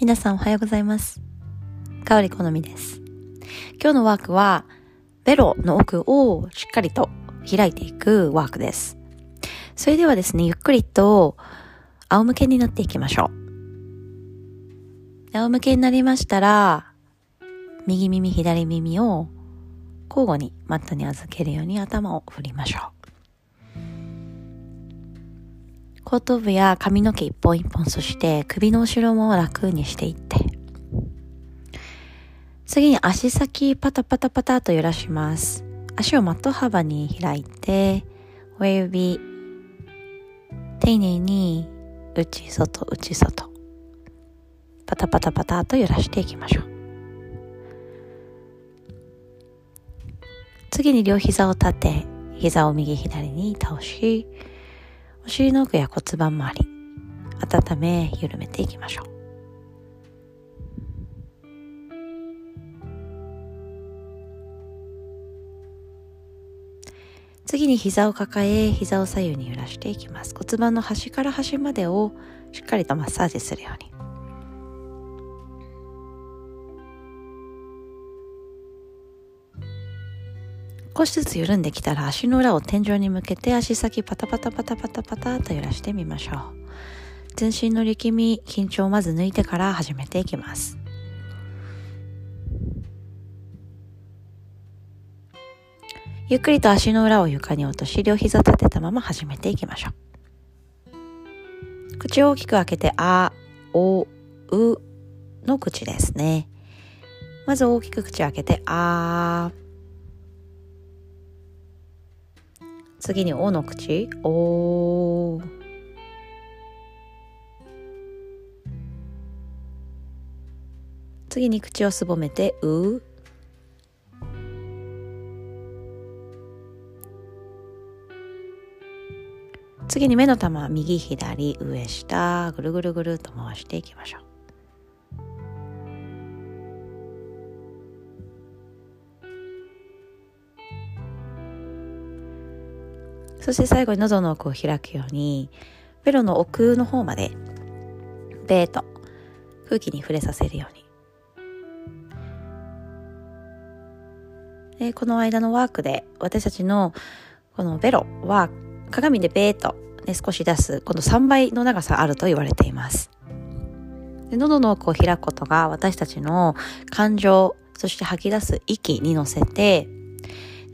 皆さんおはようございます。かおりこのみです。今日のワークは、ベロの奥をしっかりと開いていくワークです。それではですね、ゆっくりと仰向けになっていきましょう。仰向けになりましたら、右耳、左耳を交互にマットに預けるように頭を振りましょう。後頭部や髪の毛一本一本、そして首の後ろも楽にしていって、次に足先パタパタパタと揺らします。足をマット幅に開いて、親指、丁寧に内外内外、パタパタパタと揺らしていきましょう。次に両膝を立て、膝を右左に倒し、お尻の奥や骨盤周り、温め、緩めていきましょう。次に膝を抱え、膝を左右に揺らしていきます。骨盤の端から端までをしっかりとマッサージするように。少しずつ緩んできたら足の裏を天井に向けて足先パタパタパタパタパタと揺らしてみましょう。全身の力み、緊張をまず抜いてから始めていきます。ゆっくりと足の裏を床に落とし、両膝立てたまま始めていきましょう。口を大きく開けて、あ、お、うの口ですね。まず大きく口を開けて、あー。次におの口。お次に口をすぼめてう次に目の玉右左上下ぐるぐるぐると回していきましょう。そして最後に喉の奥を開くように、ベロの奥の方まで、ベーと空気に触れさせるように。でこの間のワークで私たちのこのベロは鏡でベーと、ね、少し出すこの3倍の長さあると言われています。で喉の奥を開くことが私たちの感情、そして吐き出す息に乗せて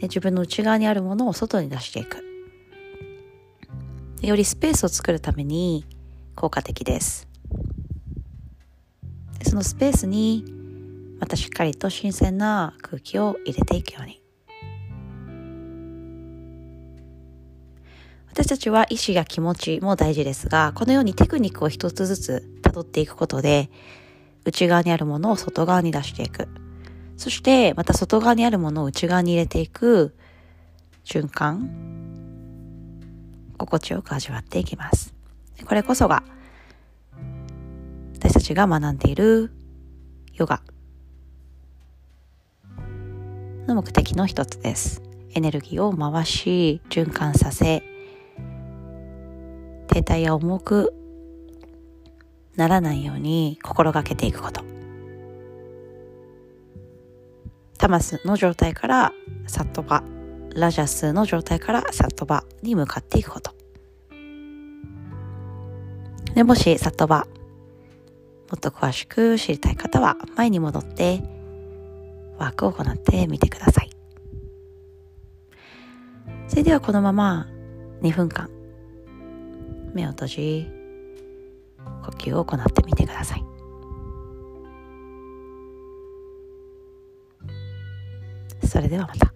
で自分の内側にあるものを外に出していく。よりスペースを作るために効果的です。そのスペースにまたしっかりと新鮮な空気を入れていくように。私たちは意志や気持ちも大事ですがこのようにテクニックを一つずつ辿っていくことで内側にあるものを外側に出していく。そしてまた外側にあるものを内側に入れていく循環心地よく味わっていきます。これこそが私たちが学んでいるヨガの目的の一つです。エネルギーを回し、循環させ、停滞や重くならないように心がけていくこと。タマスの状態からサットバラジャスの状態からサットバに向かっていくこと。でもしサットバもっと詳しく知りたい方は前に戻ってワークを行ってみてください。それではこのまま2分間目を閉じ呼吸を行ってみてください。それではまた。